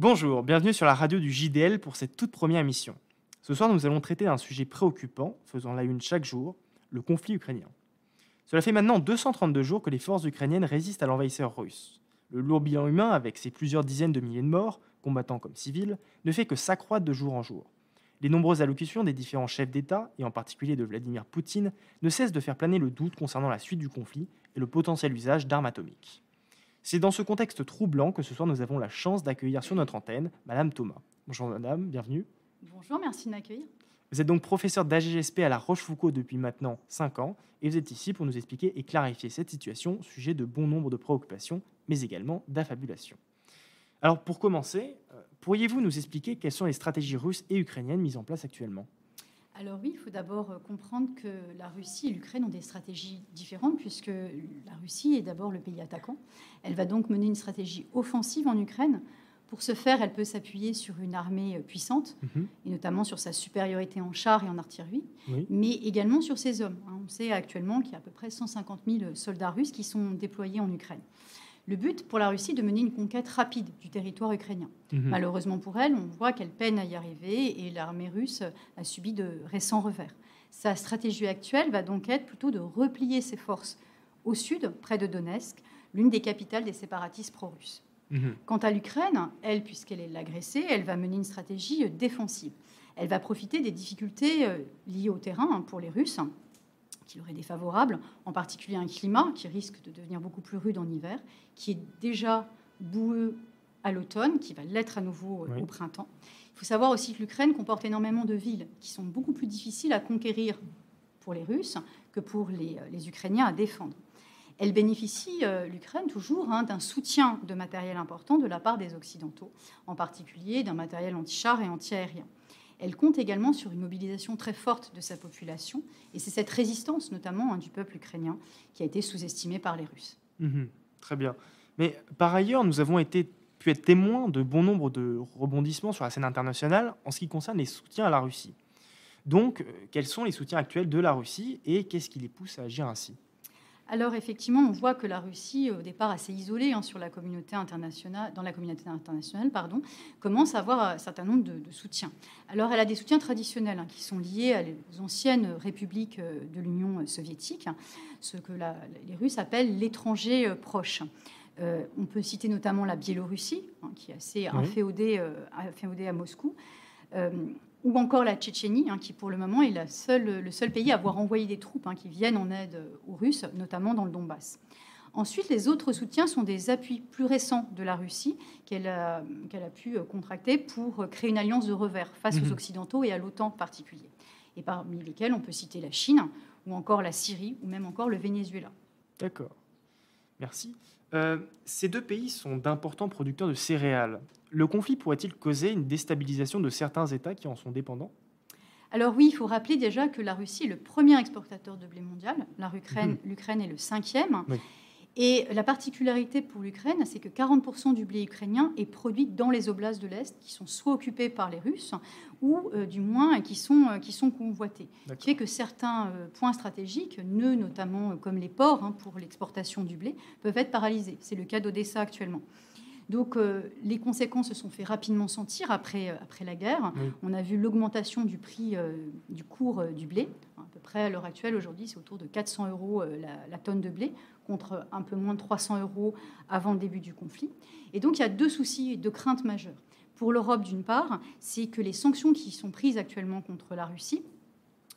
Bonjour, bienvenue sur la radio du JDL pour cette toute première émission. Ce soir, nous allons traiter d'un sujet préoccupant, faisant la une chaque jour, le conflit ukrainien. Cela fait maintenant 232 jours que les forces ukrainiennes résistent à l'envahisseur russe. Le lourd bilan humain, avec ses plusieurs dizaines de milliers de morts, combattants comme civils, ne fait que s'accroître de jour en jour. Les nombreuses allocutions des différents chefs d'État, et en particulier de Vladimir Poutine, ne cessent de faire planer le doute concernant la suite du conflit et le potentiel usage d'armes atomiques. C'est dans ce contexte troublant que ce soir nous avons la chance d'accueillir sur notre antenne Madame Thomas. Bonjour Madame, bienvenue. Bonjour, merci de m'accueillir. Vous êtes donc professeur d'AGGSP à la Rochefoucauld depuis maintenant 5 ans et vous êtes ici pour nous expliquer et clarifier cette situation, sujet de bon nombre de préoccupations, mais également d'affabulation. Alors pour commencer, euh, pourriez-vous nous expliquer quelles sont les stratégies russes et ukrainiennes mises en place actuellement? Alors oui, il faut d'abord euh, comprendre que la Russie et l'Ukraine ont des stratégies différentes puisque la Russie est d'abord le pays attaquant. Elle va donc mener une stratégie offensive en Ukraine. Pour ce faire, elle peut s'appuyer sur une armée euh, puissante, mhm. et notamment sur sa supériorité en chars et en artillerie, mais également sur ses hommes. Hein. On sait actuellement qu'il y a à peu près 150 000 soldats russes qui sont déployés en Ukraine. Le but pour la Russie de mener une conquête rapide du territoire ukrainien. Mhm. Malheureusement pour elle, on voit qu'elle peine à y arriver et l'armée russe a subi de récents revers. Sa stratégie actuelle va donc être plutôt de replier ses forces au sud, près de Donetsk, l'une des capitales des séparatistes pro-russes. Mhm. Quant à l'Ukraine, elle, puisqu'elle est l'agressée, elle va mener une stratégie défensive. Elle va profiter des difficultés euh, liées au terrain hein, pour les Russes qui leur est défavorable, en particulier un climat qui risque de devenir beaucoup plus rude en hiver, qui est déjà boueux à l'automne, qui va l'être à nouveau euh, au printemps. Il faut savoir aussi que l'Ukraine comporte énormément de villes qui sont beaucoup plus difficiles à conquérir pour les Russes que pour les, euh, Ukrainiens à défendre. Elle bénéficie, euh, l'Ukraine, toujours hein, d'un soutien de matériel important de la part des Occidentaux, en particulier d'un matériel anti-char et anti-aérien elle compte également sur une mobilisation très forte de sa population. Et c'est cette résistance, notamment hein, du peuple ukrainien, qui a été sous-estimée par les Russes. Mhm. très bien. Mais par ailleurs, nous avons été, pu être témoins de bon nombre de rebondissements sur la scène internationale en ce qui concerne les soutiens à la Russie. Donc, euh, quels sont les soutiens actuels de la Russie et qu'est-ce qui les pousse à agir ainsi? Alors effectivement, on voit que la Russie, au départ assez isolée hein, sur la communauté internationale, dans la communauté internationale, pardon, commence à avoir un certain nombre de, soutiens. Alors elle a des soutiens traditionnels hein, qui sont liés à les anciennes républiques euh, de l'Union soviétique, hein, ce que les Russes appellent l'étranger euh, proche. Euh, on peut citer notamment la Biélorussie, qui est assez inféodée, à Moscou ou encore la Tchétchénie, hein, qui pour le moment est la seule, le seul pays à avoir envoyé des troupes hein, qui viennent en aide aux Russes, notamment dans le Donbass. Ensuite, les autres soutiens sont des appuis plus récents de la Russie qu'elle a, a, pu contracter pour créer une alliance de revers face aux mhm. Occidentaux et à l'OTAN en particulier. Et parmi lesquels on peut citer la Chine, ou encore la Syrie, ou même encore le Venezuela. D'accord. Merci. Euh, ces deux pays sont d'importants producteurs de céréales. Le conflit pourrait-il causer une déstabilisation de certains États qui en sont dépendants? Alors oui, il faut rappeler déjà que la Russie est le premier exportateur de blé mondial. Mhm. L'Ukraine est le cinquième. Et la particularité pour l'Ukraine, c'est que 40% du blé ukrainien est produit dans les oblasts de l'Est, qui sont soit occupés par les Russes, ou euh, du moins qui sont, euh, qui sont convoités. Ce qui fait que certains euh, points stratégiques, nœuds notamment comme les ports hein, pour l'exportation du blé, peuvent être paralysés. C'est le cas d'Odessa actuellement. Donc les conséquences se sont fait rapidement sentir après, après la guerre. On a vu l'augmentation du prix du cours du blé. À peu près à l'heure actuelle, aujourd'hui, c'est autour de 400 euros la, tonne de blé contre un peu moins de 300 euros avant le début du conflit. Et donc il y a deux soucis et deux craintes majeures. Pour l'Europe, d'une part, c'est que les sanctions qui sont prises actuellement contre la Russie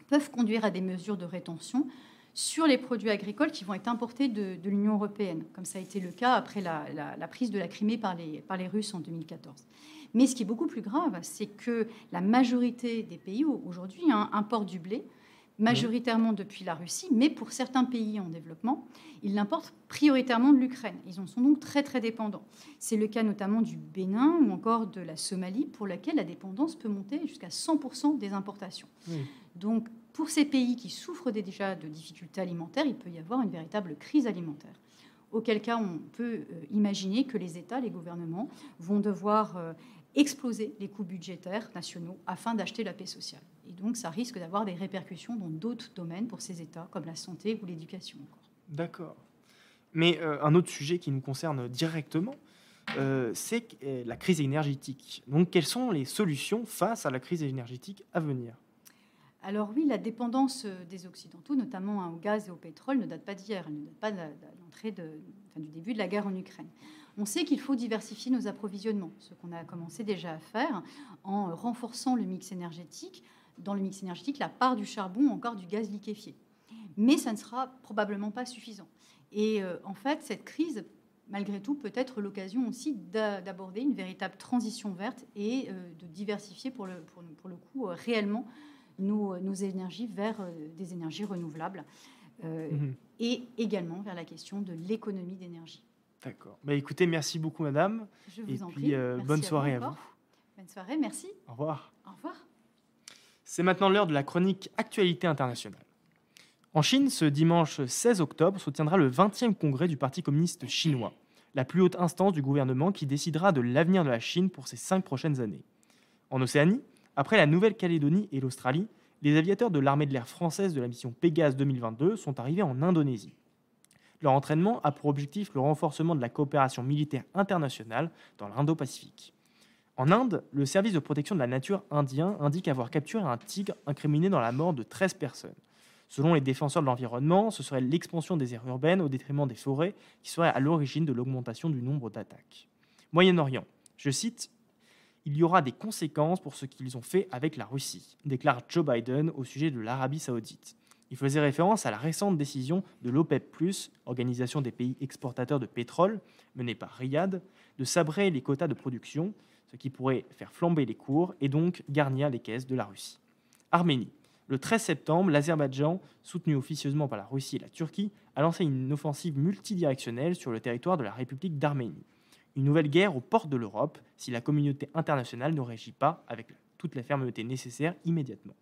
peuvent conduire à des mesures de rétention sur les produits agricoles qui vont être importés de, l'Union européenne, comme ça a été le cas après la, prise de la Crimée par les, par les Russes en 2014. Mais ce qui est beaucoup plus grave, c'est que la majorité des pays aujourd'hui hein, importent du blé majoritairement depuis la Russie, mais pour certains pays en développement, ils l'importent prioritairement de l'Ukraine. Ils en sont donc très très dépendants. C'est le cas notamment du Bénin ou encore de la Somalie, pour laquelle la dépendance peut monter jusqu'à 100% des importations. Donc pour ces pays qui souffrent déjà de difficultés alimentaires, il peut y avoir une véritable crise alimentaire. Auquel cas, on peut euh, imaginer que les États, les gouvernements vont devoir euh, exploser les coûts budgétaires nationaux afin d'acheter la paix sociale. Et donc, ça risque d'avoir des répercussions dans d'autres domaines pour ces États, comme la santé ou l'éducation. D'accord. Mais euh, un autre sujet qui nous concerne directement, c'est la crise énergétique. Donc, quelles sont les solutions face à la crise énergétique à venir? Alors oui, la dépendance des Occidentaux, notamment hein, au gaz et au pétrole, ne date pas d'hier, elle ne date pas de l'entrée du début de la guerre en Ukraine. On sait qu'il faut diversifier nos approvisionnements, ce qu'on a commencé déjà à faire en renforçant le mix énergétique. Dans le mix énergétique, la part du charbon, encore du gaz liquéfié. Mais ça ne sera probablement pas suffisant. Et en fait, cette crise malgré tout peut-être l'occasion aussi d'aborder une véritable transition verte et euh, de diversifier pour le, pour, le coup euh, réellement nos, nos, énergies vers euh, des énergies renouvelables mhm. et également vers la question de l'économie d'énergie. D'accord. Bah, écoutez, merci beaucoup, madame. Je vous et en puis, bonne soirée à vous. Bonne soirée, merci. Au revoir. Au revoir. C'est maintenant l'heure de la chronique Actualité internationale. En Chine, ce dimanche 16 octobre, se tiendra le 20e congrès du Parti communiste chinois, la plus haute instance du gouvernement qui décidera de l'avenir de la Chine pour ces cinq prochaines années. En Océanie, après la Nouvelle-Calédonie et l'Australie, les aviateurs de l'armée de l'air française de la mission Pégase 2022 sont arrivés en Indonésie. Leur entraînement a pour objectif le renforcement de la coopération militaire internationale dans l'Indo-Pacifique. En Inde, le service de protection de la nature indien indique avoir capturé un tigre incriminé dans la mort de 13 personnes. Selon les défenseurs de l'environnement, ce serait l'expansion des aires urbaines au détriment des forêts qui serait à l'origine de l'augmentation du nombre d'attaques. Moyen-Orient, je cite, Il y aura des conséquences pour ce qu'ils ont fait avec la Russie, déclare Joe Biden au sujet de l'Arabie saoudite. Il faisait référence à la récente décision de l'OPEP, organisation des pays exportateurs de pétrole, menée par Riyad, de sabrer les quotas de production, ce qui pourrait faire flamber les cours et donc garnir les caisses de la Russie. Arménie. Le 13 septembre, l'Azerbaïdjan, soutenu officieusement par la Russie et la Turquie, a lancé une offensive multidirectionnelle sur le territoire de la République d'Arménie. Une nouvelle guerre aux portes de l'Europe si la communauté internationale ne réagit pas avec toute la fermeté nécessaire immédiatement.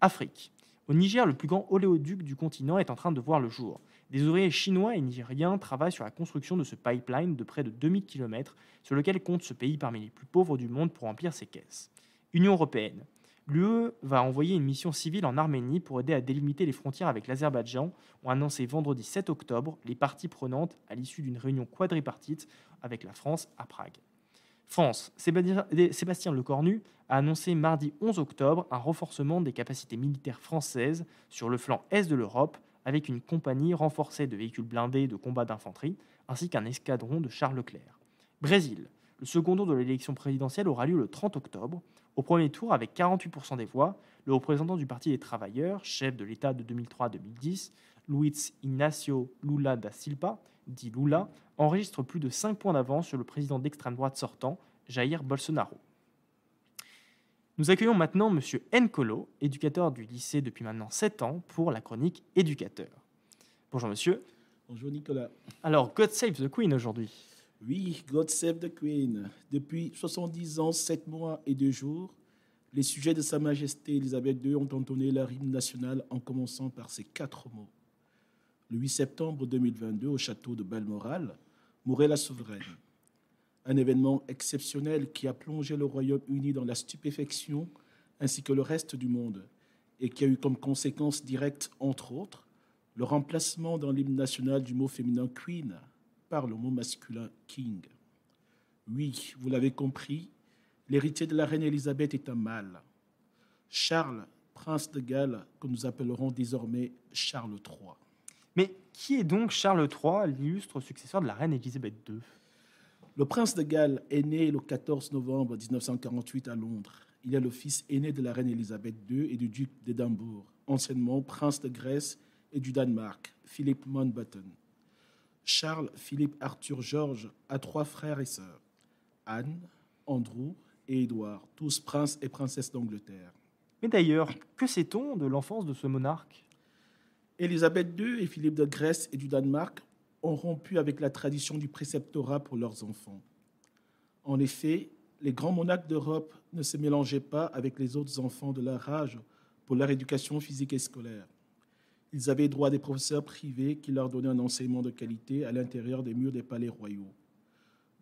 Afrique. Au Niger, le plus grand oléoduc du continent est en train de voir le jour. Des ouvriers chinois et nigériens travaillent sur la construction de ce pipeline de près de 2000 km sur lequel compte ce pays parmi les plus pauvres du monde pour remplir ses caisses. Union européenne. L'UE va envoyer une mission civile en Arménie pour aider à délimiter les frontières avec l'Azerbaïdjan, ont annoncé vendredi 7 octobre les parties prenantes à l'issue d'une réunion quadripartite avec la France à Prague. France, Sébastien Lecornu a annoncé mardi 11 octobre un renforcement des capacités militaires françaises sur le flanc est de l'Europe avec une compagnie renforcée de véhicules blindés de combat d'infanterie ainsi qu'un escadron de Charles Leclerc. Brésil, le second tour de l'élection présidentielle aura lieu le 30 octobre. Au premier tour, avec 48% des voix, le représentant du Parti des travailleurs, chef de l'État de 2003 2010, Luiz Inácio Lula da Silva, dit Lula, enregistre plus de 5 points d'avance sur le président d'extrême droite sortant, Jair Bolsonaro. Nous accueillons maintenant M. Nkolo, éducateur du lycée depuis maintenant 7 ans, pour la chronique Éducateur. Bonjour monsieur. Bonjour Nicolas. Alors, God Save the Queen aujourd'hui. Oui, God Save the Queen. Depuis 70 ans, 7 mois et 2 jours, les sujets de Sa Majesté Elisabeth II ont entonné leur hymne national en commençant par ces quatre mots. Le 8 septembre 2022, au château de Balmoral, mourait la souveraine. Un événement exceptionnel qui a plongé le Royaume-Uni dans la stupéfaction ainsi que le reste du monde et qui a eu comme conséquence directe, entre autres, le remplacement dans l'hymne national du mot féminin Queen par le mot masculin King. Oui, vous l'avez compris, l'héritier de la reine Élisabeth est un mâle. Charles, prince de Galles, que nous appellerons désormais Charles III. Mais qui est donc Charles III, l'illustre successeur de la reine Élisabeth II Le prince de Galles est né le 14 novembre 1948 à Londres. Il est le fils aîné de la reine Élisabeth II et du duc d'Édimbourg, anciennement prince de Grèce et du Danemark, Philippe Mountbatten. Charles, Philippe, Arthur, Georges a trois frères et sœurs, Anne, Andrew et Édouard, tous princes et princesses d'Angleterre. Mais d'ailleurs, que sait-on de l'enfance de ce monarque? Élisabeth II et Philippe de Grèce et du Danemark ont rompu avec la tradition du préceptorat pour leurs enfants. En effet, les grands monarques d'Europe ne se mélangeaient pas avec les autres enfants de leur âge pour leur éducation physique et scolaire. Ils avaient droit à des professeurs privés qui leur donnaient un enseignement de qualité à l'intérieur des murs des palais royaux.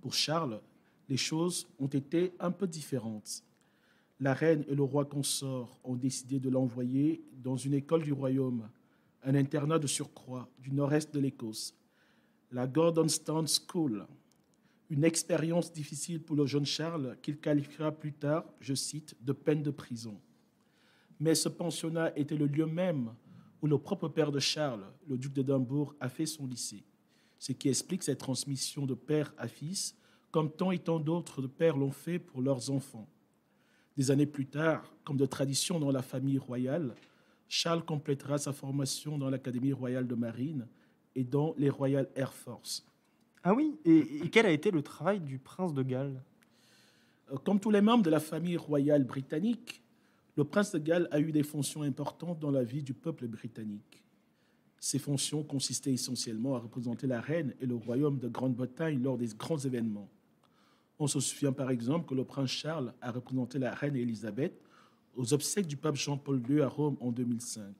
Pour Charles, les choses ont été un peu différentes. La reine et le roi consort ont décidé de l'envoyer dans une école du royaume, un internat de surcroît du nord-est de l'Écosse, la Gordonstown School. Une expérience difficile pour le jeune Charles qu'il qualifiera plus tard, je cite, de peine de prison. Mais ce pensionnat était le lieu même où le propre père de Charles, le duc d'Édimbourg, a fait son lycée, ce qui explique cette transmission de père à fils, comme tant et tant d'autres pères l'ont fait pour leurs enfants. Des années plus tard, comme de tradition dans la famille royale, Charles complétera sa formation dans l'Académie royale de marine et dans les Royal Air Force. Ah oui et, quel a été le travail du prince de Galles? Euh, Comme tous les membres de la famille royale britannique, le prince de Galles a eu des fonctions importantes dans la vie du peuple britannique. Ces fonctions consistaient essentiellement à représenter la reine et le royaume de Grande-Bretagne lors des grands événements. On se souvient par exemple que le prince Charles a représenté la reine Élisabeth aux obsèques du pape Jean-Paul II à Rome en 2005.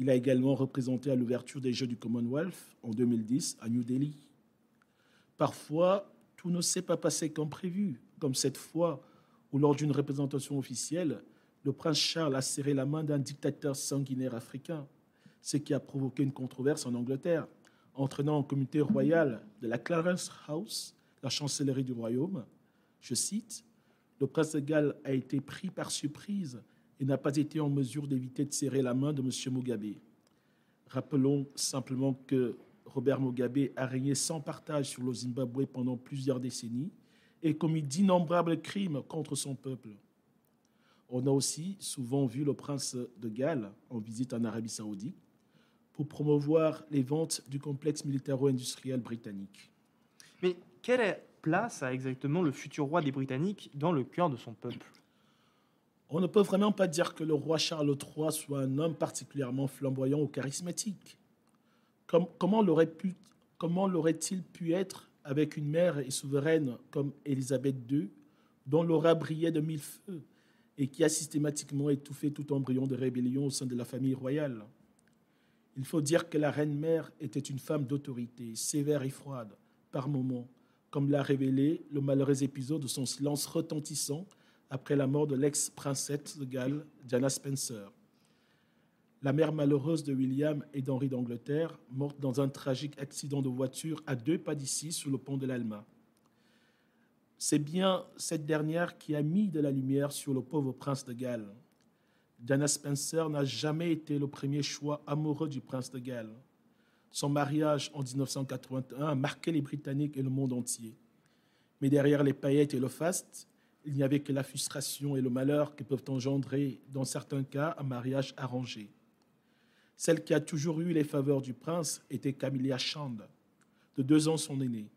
Il a également représenté à l'ouverture des Jeux du Commonwealth en 2010 à New Delhi. Parfois, tout ne s'est pas passé comme prévu, comme cette fois où lors d'une représentation officielle, le prince Charles a serré la main d'un dictateur sanguinaire africain, ce qui a provoqué une controverse en Angleterre, entraînant un comité royal de la Clarence House, la chancellerie du royaume. Je cite Le prince de Galles a été pris par surprise et n'a pas été en mesure d'éviter de serrer la main de M. Mugabe. Rappelons simplement que Robert Mugabe a régné sans partage sur le Zimbabwe pendant plusieurs décennies et commis d'innombrables crimes contre son peuple. On a aussi souvent vu le prince de Galles en visite en Arabie saoudite pour promouvoir les ventes du complexe militaro-industriel britannique. Mais quelle place a exactement le futur roi des Britanniques dans le cœur de son peuple? On ne peut vraiment pas dire que le roi Charles III soit un homme particulièrement flamboyant ou charismatique. comment l'aurait-il pu être avec une mère et souveraine comme Élisabeth II, dont l'aura brillait de mille feux et qui a systématiquement étouffé tout embryon de rébellion au sein de la famille royale. Il faut dire que la reine-mère était une femme d'autorité, sévère et froide, par moments, comme l'a révélé le malheureux épisode de son silence retentissant après la mort de l'ex-princesse de Galles, Diana Spencer. La mère malheureuse de William et d'Henri d'Angleterre, morte dans un tragique accident de voiture à deux pas d'ici, sous le pont de l'Alma. C'est bien cette dernière qui a mis de la lumière sur le pauvre prince de Galles. Diana Spencer n'a jamais été le premier choix amoureux du prince de Galles. Son mariage en 1981 a marqué les Britanniques et le monde entier. Mais derrière les paillettes et le faste, il n'y avait que la frustration et le malheur que peuvent engendrer, dans certains cas, un mariage arrangé. Celle qui a toujours eu les faveurs du prince était Camilla Chand, de deux ans son aînée.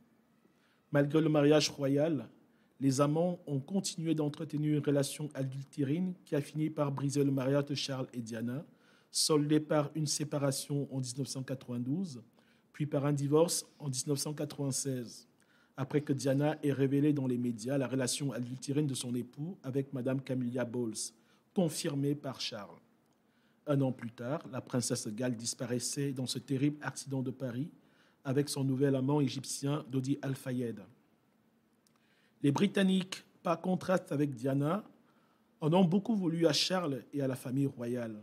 Malgré le mariage royal, les amants ont continué d'entretenir une relation adultérine qui a fini par briser le mariage de Charles et Diana, soldé par une séparation en 1992, puis par un divorce en 1996, après que Diana ait révélé dans les médias la relation adultérine de son époux avec Madame Camilla Bowles, confirmée par Charles. Un an plus tard, la princesse Galles disparaissait dans ce terrible accident de Paris avec son nouvel amant égyptien Dodi Al-Fayed. Les Britanniques, par contraste avec Diana, en ont beaucoup voulu à Charles et à la famille royale.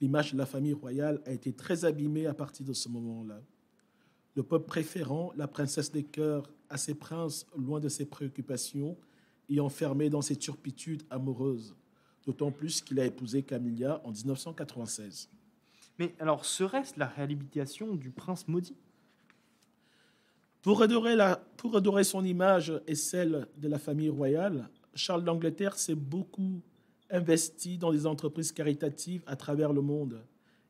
L'image de la famille royale a été très abîmée à partir de ce moment-là. Le peuple préférant la princesse des cœurs à ses princes loin de ses préoccupations et enfermé dans ses turpitudes amoureuses, d'autant plus qu'il a épousé Camilla en 1996. Mais alors, serait-ce la réhabilitation du prince maudit? Pour adorer, son image et celle de la famille royale, Charles d'Angleterre s'est beaucoup investi dans des entreprises caritatives à travers le monde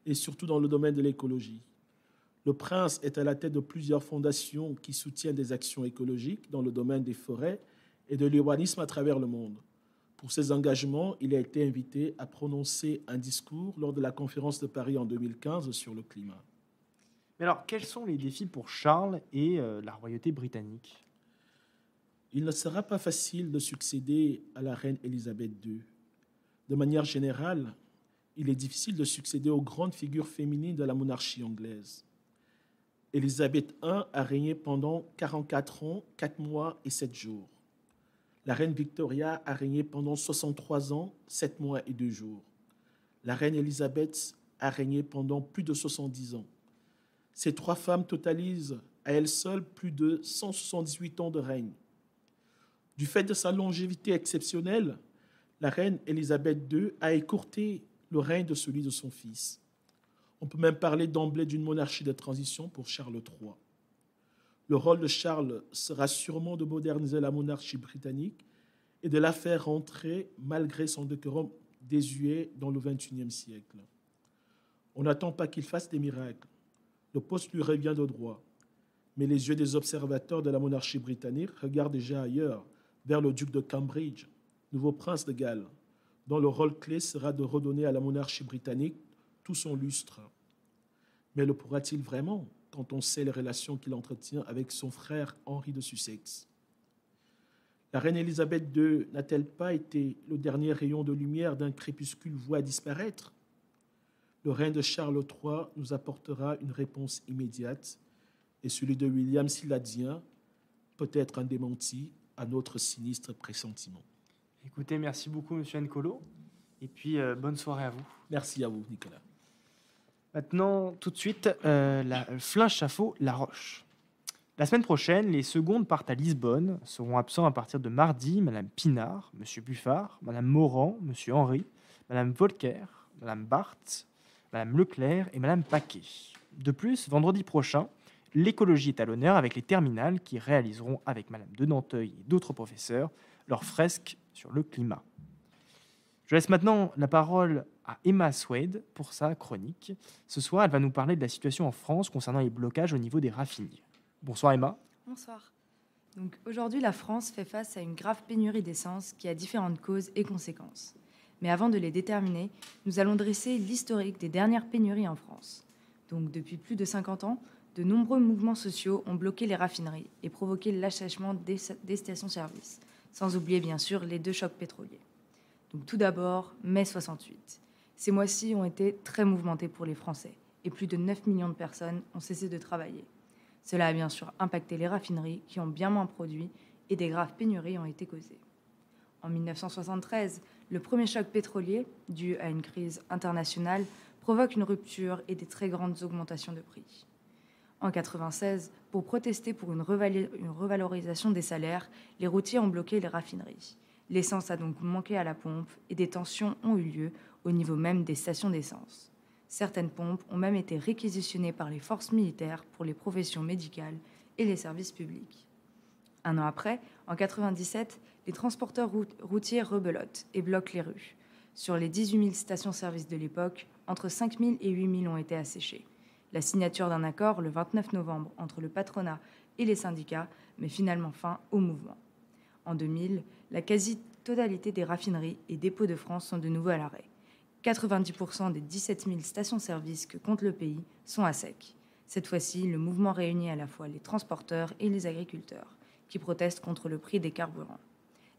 et surtout dans le domaine de l'écologie. Le prince est à la tête de plusieurs fondations qui soutiennent des actions écologiques dans le domaine des forêts et de l'urbanisme à travers le monde. Pour ses engagements, il a été invité à prononcer un discours lors de la conférence de Paris en 2015 sur le climat alors, quels sont les défis pour Charles et euh, la royauté britannique? Il ne sera pas facile de succéder à la reine Élisabeth II. De manière générale, il est difficile de succéder aux grandes figures féminines de la monarchie anglaise. Élisabeth I a régné pendant 44 ans, 4 mois et 7 jours. La reine Victoria a régné pendant 63 ans, 7 mois et 2 jours. La reine Élisabeth a régné pendant plus de 70 ans. Ces trois femmes totalisent à elle seule plus de 178 ans de règne. Du fait de sa longévité exceptionnelle, la reine Élisabeth II a écourté le règne de celui de son fils. On peut même parler d'emblée d'une monarchie de transition pour Charles III. Le rôle de Charles sera sûrement de moderniser la monarchie britannique et de la faire rentrer, malgré son décorum désuet, dans le XXIe siècle. On n'attend pas qu'il fasse des miracles. Le poste lui revient de droit. Mais les yeux des observateurs de la monarchie britannique regardent déjà ailleurs, vers le duc de Cambridge, nouveau prince de Galles, dont le rôle clé sera de redonner à la monarchie britannique tout son lustre. Mais le pourra-t-il vraiment quand on sait les relations qu'il entretient avec son frère Henri de Sussex? La reine Élisabeth II n'a-t-elle pas été le dernier rayon de lumière d'un crépuscule voué à disparaître? Le règne de Charles III nous apportera une réponse immédiate et celui de William Siladien peut être un démenti à notre sinistre pressentiment. Écoutez, merci beaucoup, Monsieur Ncolo. Et puis, euh, bonne soirée à vous. Merci à vous, Nicolas. Maintenant, tout de suite, euh, la Flinche Chafaud, La Roche. La semaine prochaine, les secondes partent à Lisbonne. Seront absents à partir de mardi Madame Pinard, Monsieur Buffard, Madame Morand, Monsieur Henry, Madame Volcker, Madame Barthes, Madame Leclerc et Madame Paquet. De plus, vendredi prochain, l'écologie est à l'honneur avec les terminales qui réaliseront avec Madame de Nanteuil et d'autres professeurs leurs fresques sur le climat. Je laisse maintenant la parole à Emma Swade pour sa chronique. Ce soir, elle va nous parler de la situation en France concernant les blocages au niveau des raffineries. Bonsoir Emma. Bonsoir. Aujourd'hui, la France fait face à une grave pénurie d'essence qui a différentes causes et conséquences. Mais avant de les déterminer, nous allons dresser l'historique des dernières pénuries en France. Donc depuis plus de 50 ans, de nombreux mouvements sociaux ont bloqué les raffineries et provoqué l'assèchement des, stations-service, sans oublier bien sûr les deux chocs pétroliers. Donc tout d'abord, mai 68. Ces mois-ci ont été très mouvementés pour les Français et plus de 9 millions de personnes ont cessé de travailler. Cela a bien sûr impacté les raffineries qui ont bien moins produit et des graves pénuries ont été causées. En 1973, le premier choc pétrolier, dû à une crise internationale, provoque une rupture et des très grandes augmentations de prix en 96, pour protester pour une, revalorisation des salaires, les routiers ont bloqué les raffineries. L'essence a donc manqué à la pompe et des tensions ont eu lieu au niveau même des stations d'essence. Certaines pompes ont même été réquisitionnées par les forces militaires pour les professions médicales et les services publics. Un an après, en 97, les transporteurs routiers rebelottent et bloquent les rues. Sur les 18 000 stations-service de l'époque, entre 5 000 et 8 000 ont été asséchées la signature d'un accord le 29 novembre entre le patronat et les syndicats met finalement fin au mouvement. En 2000, la quasi-totalité des raffineries et dépôts de France sont de nouveau à l'arrêt. 90% des 17 000 stations-service que compte le pays sont à sec. Cette fois-ci, le mouvement réunit à la fois les transporteurs et les agriculteurs, qui protestent contre le prix des carburants.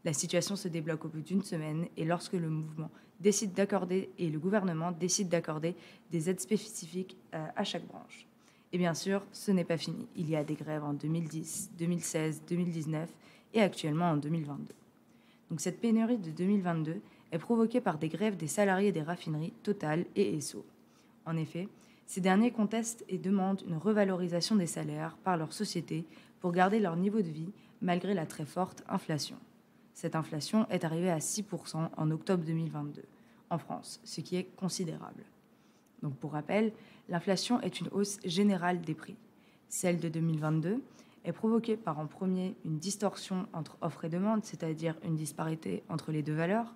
La situation se débloque au bout d'une semaine et lorsque le mouvement décide d'accorder et le gouvernement décide d'accorder des aides spécifiques euh, à chaque branche. Et bien sûr, ce n'est pas fini. Il y a des grèves en 2010, 2016, 2019 et actuellement en 2022. Donc cette pénurie de 2022 est provoquée par des grèves des salariés des raffineries Total et Esso. En effet, ces derniers contestent et demandent une revalorisation des salaires par leur société pour garder leur niveau de vie malgré la très forte inflation. Cette inflation est arrivée à 6% en octobre 2022 en France, ce qui est considérable. Donc pour rappel, l'inflation est une hausse générale des prix. Celle de 2022 est provoquée par en premier une distorsion entre offre et demande, c'est-à-dire une disparité entre les deux valeurs,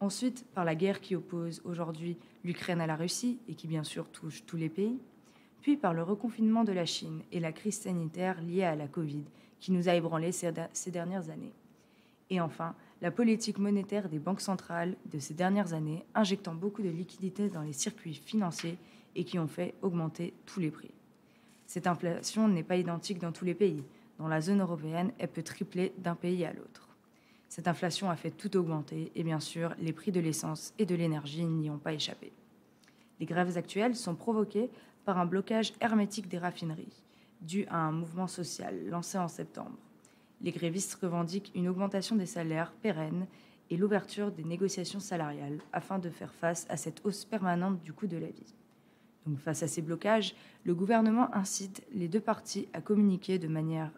ensuite par la guerre qui oppose aujourd'hui l'Ukraine à la Russie et qui bien sûr touche tous les pays, puis par le reconfinement de la Chine et la crise sanitaire liée à la Covid qui nous a ébranlés ces dernières années. Et enfin, la politique monétaire des banques centrales de ces dernières années, injectant beaucoup de liquidités dans les circuits financiers et qui ont fait augmenter tous les prix. Cette inflation n'est pas identique dans tous les pays. Dans la zone européenne, elle peut tripler d'un pays à l'autre. Cette inflation a fait tout augmenter et bien sûr, les prix de l'essence et de l'énergie n'y ont pas échappé. Les grèves actuelles sont provoquées par un blocage hermétique des raffineries, dû à un mouvement social lancé en septembre les grévistes revendiquent une augmentation des salaires pérennes et l'ouverture des négociations salariales afin de faire face à cette hausse permanente du coût de la vie. Face à ces blocages, le gouvernement incite les deux parties à communiquer de manière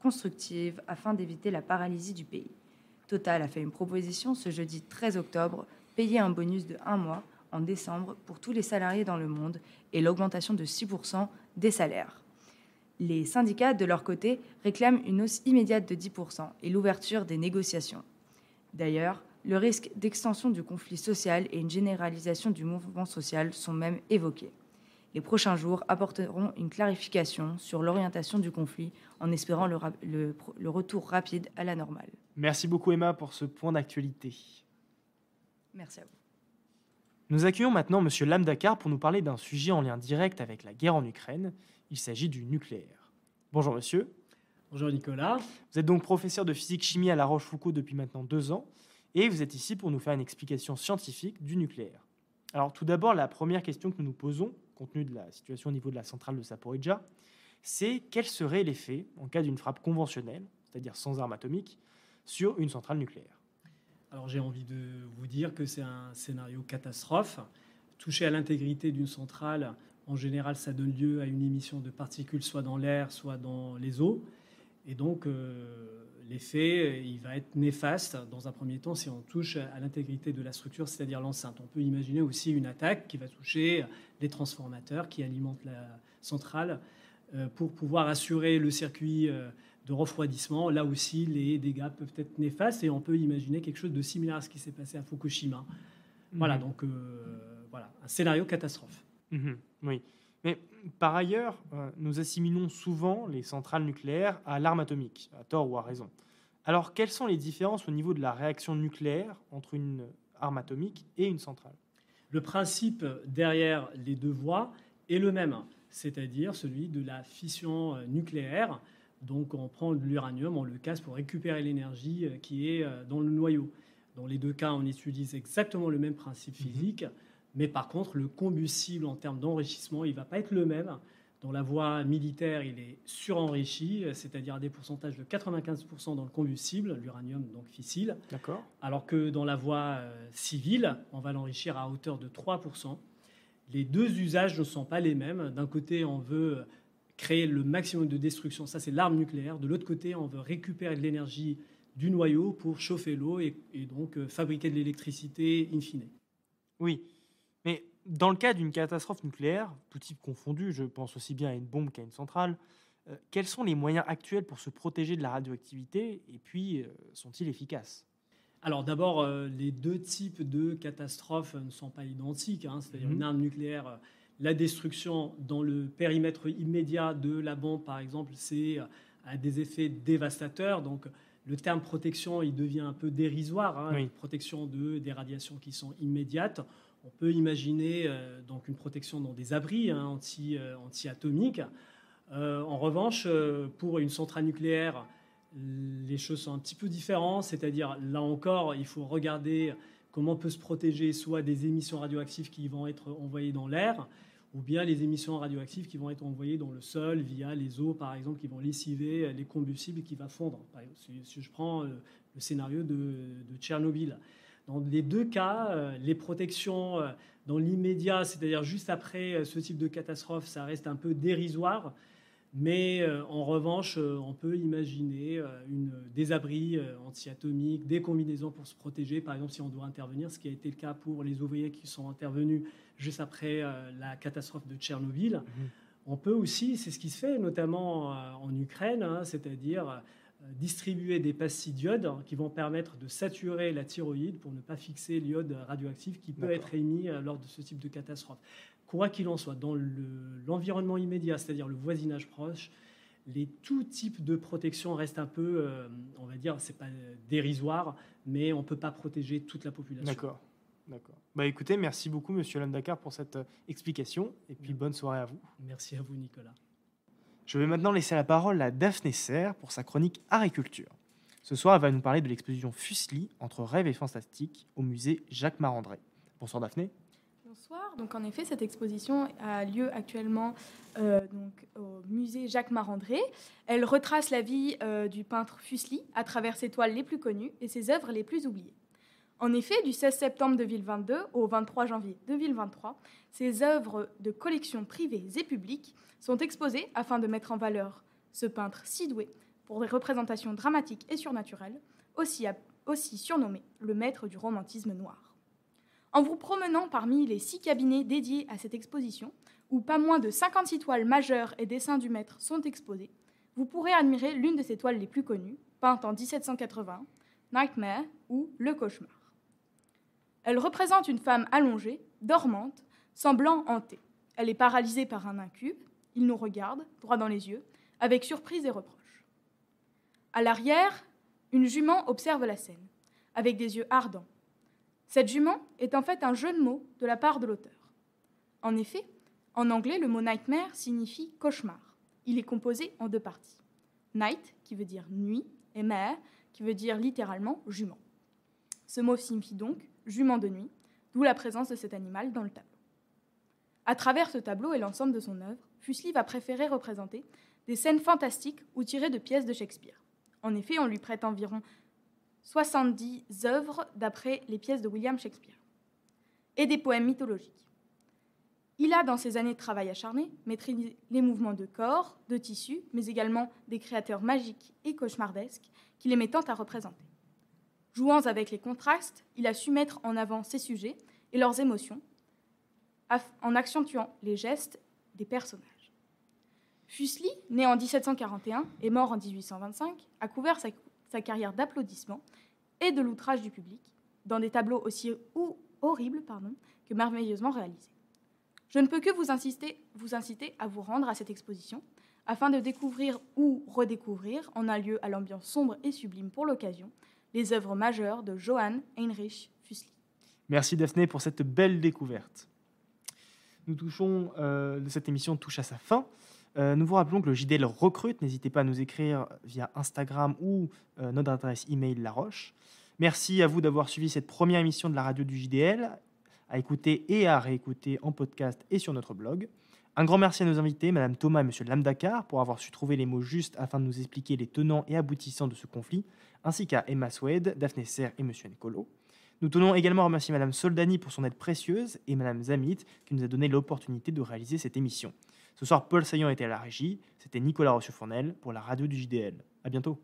constructive afin d'éviter la paralysie du pays. Total a fait une proposition ce jeudi 13 octobre, payer un bonus de un mois en décembre pour tous les salariés dans le monde et l'augmentation de 6% des salaires. Les syndicats, de leur côté, réclament une hausse immédiate de 10% et l'ouverture des négociations. D'ailleurs, le risque d'extension du conflit social et une généralisation du mouvement social sont même évoqués. Les prochains jours apporteront une clarification sur l'orientation du conflit en espérant le, le, retour rapide à la normale. Merci beaucoup Emma pour ce point d'actualité. Merci à vous. Nous accueillons maintenant M. Lam Dakar pour nous parler d'un sujet en lien direct avec la guerre en Ukraine. Il s'agit du nucléaire. Bonjour monsieur. Bonjour Nicolas. Vous êtes donc professeur de physique-chimie à La Rochefoucauld depuis maintenant deux ans et vous êtes ici pour nous faire une explication scientifique du nucléaire. Alors tout d'abord, la première question que nous nous posons, compte tenu de la situation au niveau de la centrale de Saporidja, c'est quel serait l'effet en cas d'une frappe conventionnelle, c'est-à-dire sans arme atomique, sur une centrale nucléaire? Alors j'ai envie de vous dire que c'est un scénario catastrophe. Toucher à l'intégrité d'une centrale, en général, ça donne lieu à une émission de particules soit dans l'air, soit dans les eaux. Et donc, euh, l'effet, il va être néfaste dans un premier temps si on touche à l'intégrité de la structure, c'est-à-dire l'enceinte. On peut imaginer aussi une attaque qui va toucher les transformateurs qui alimentent la centrale euh, pour pouvoir assurer le circuit euh, de refroidissement. Là aussi, les dégâts peuvent être néfastes et on peut imaginer quelque chose de similaire à ce qui s'est passé à Fukushima. Voilà, mhm. donc voilà, un scénario catastrophe. Mhm. oui. Mais par ailleurs, euh, nous assimilons souvent les centrales nucléaires à l'arme atomique, à tort ou à raison. Alors, quelles sont les différences au niveau de la réaction nucléaire entre une arme atomique et une centrale? Le principe derrière les deux voies est le même, c'est-à-dire celui de la fission euh, nucléaire. Donc, on prend de l'uranium, on le casse pour récupérer l'énergie euh, qui est dans le noyau. Dans les deux cas, on utilise exactement le même principe mhm. physique. Mais par contre, le combustible en termes d'enrichissement, il ne va pas être le même. Dans la voie militaire, il est surenrichi, c'est-à-dire à des pourcentages de 95% dans le combustible, l'uranium donc fissile. D'accord. Alors que dans la voie euh, civile, on va l'enrichir à hauteur de 3%. Les deux usages ne sont pas les mêmes. D'un côté, on veut créer le maximum de destruction, ça c'est l'arme nucléaire. De l'autre côté, on veut récupérer de l'énergie du noyau pour chauffer l'eau et, et, donc euh, fabriquer de l'électricité in fine. Oui, mais dans le cas d'une catastrophe nucléaire, tout type confondu, je pense aussi bien à une bombe qu'à une centrale, euh, quels sont les moyens actuels pour se protéger de la radioactivité et puis euh, sont-ils efficaces? Alors d'abord, les deux types de catastrophes ne sont pas identiques. Hein. C'est-à-dire mhm. une arme nucléaire, la destruction dans le périmètre immédiat de la bombe, par exemple, c'est a des effets dévastateurs. Donc le terme protection, il devient un peu dérisoire. Hein. Protection de des radiations qui sont immédiates. On peut imaginer euh, donc une protection dans des abris hein, anti, euh, atomiques euh, en revanche, pour une centrale nucléaire, les choses sont un petit peu différentes. C'est-à-dire, là encore, il faut regarder comment on peut se protéger soit des émissions radioactives qui vont être envoyées dans l'air, ou bien les émissions radioactives qui vont être envoyées dans le sol via les eaux, par exemple, qui vont lessiver les combustibles qui vont fondre. si, je prends le scénario de, Tchernobyl. Dans les deux cas, euh, les protections euh, dans l'immédiat, c'est-à-dire juste après euh, ce type de catastrophe, ça reste un peu dérisoire. Mais en revanche, on peut imaginer une, des abris anti-atomiques, des combinaisons pour se protéger, par exemple si on doit intervenir, ce qui a été le cas pour les ouvriers qui sont intervenus juste après la catastrophe de Tchernobyl. Mmh. On peut aussi, c'est ce qui se fait notamment en Ukraine, hein, c'est-à-dire euh, distribuer des pastilles d'iode qui vont permettre de saturer la thyroïde pour ne pas fixer l'iode radioactif qui peut être émis euh, lors de ce type de catastrophe. Quoi qu'il en soit, dans l'environnement immédiat, c'est-à-dire le voisinage proche, les tout types de protection restent un peu, euh, on va dire, c'est pas dérisoire, mais on ne peut pas protéger toute la population. D'accord. D'accord. Bah écoutez, merci beaucoup, Monsieur Dakar, pour cette explication, et puis bonne soirée à vous. Merci à vous, Nicolas. Je vais maintenant laisser la parole à Daphné Serre pour sa chronique Agriculture. Ce soir, elle va nous parler de l'exposition Fusli entre rêve et fantastique au musée Jacques Marandré. Bonsoir Daphné. Bonsoir. Donc en effet, cette exposition a lieu actuellement euh, donc, au musée Jacques Marandré. Elle retrace la vie euh, du peintre Fusli à travers ses toiles les plus connues et ses œuvres les plus oubliées. En effet, du 16 septembre 2022 au 23 janvier 2023, ces œuvres de collections privées et publiques sont exposées afin de mettre en valeur ce peintre si doué pour des représentations dramatiques et surnaturelles, aussi, aussi surnommé le maître du romantisme noir. En vous promenant parmi les six cabinets dédiés à cette exposition, où pas moins de 56 toiles majeures et dessins du maître sont exposés, vous pourrez admirer l'une de ses toiles les plus connues, peinte en 1780, Nightmare ou Le Cauchemar. Elle représente une femme allongée, dormante, semblant hantée. Elle est paralysée par un incube, il nous regarde, droit dans les yeux, avec surprise et reproche. À l'arrière, une jument observe la scène, avec des yeux ardents. Cette jument est en fait un jeu de mots de la part de l'auteur. En effet, en anglais, le mot nightmare signifie cauchemar. Il est composé en deux parties. Night, qui veut dire nuit, et mare, qui veut dire littéralement jument. Ce mot signifie donc jument de nuit, d'où la présence de cet animal dans le tableau. À travers ce tableau et l'ensemble de son œuvre, Fuseli va préférer représenter des scènes fantastiques ou tirées de pièces de Shakespeare. En effet, on lui prête environ 70 œuvres d'après les pièces de William Shakespeare et des poèmes mythologiques. Il a, dans ses années de travail acharné, maîtrisé les mouvements de corps, de tissu, mais également des créateurs magiques et cauchemardesques qu'il aimait tant à représenter. Jouant avec les contrastes, il a su mettre en avant ses sujets et leurs émotions en accentuant les gestes des personnages. Fuseli, né en 1741 et mort en 1825, a couvert sa, carrière d'applaudissements et de l'outrage du public dans des tableaux aussi horribles pardon, que merveilleusement réalisés. Je ne peux que vous vous inciter à vous rendre à cette exposition afin de découvrir ou redécouvrir, en un lieu à l'ambiance sombre et sublime pour l'occasion, les œuvres majeures de Johann Heinrich Fuseli. Merci Daphné pour cette belle découverte. Nous touchons, euh, cette émission touche à sa fin. Euh, nous vous rappelons que le JDL recrute. N'hésitez pas à nous écrire via Instagram ou euh, notre adresse email La Roche. Merci à vous d'avoir suivi cette première émission de la radio du JDL, à écouter et à réécouter en podcast et sur notre blog. Un grand merci à nos invités, Madame Thomas et Monsieur Lamdakar, pour avoir su trouver les mots justes afin de nous expliquer les tenants et aboutissants de ce conflit, ainsi qu'à Emma Swed, Daphné Serre et Monsieur Nicolo. Nous tenons également à remercier Madame Soldani pour son aide précieuse et Madame Zamit qui nous a donné l'opportunité de réaliser cette émission. Ce soir, Paul Saillant était à la régie. C'était Nicolas Rocheffournel pour la radio du JDL. À bientôt.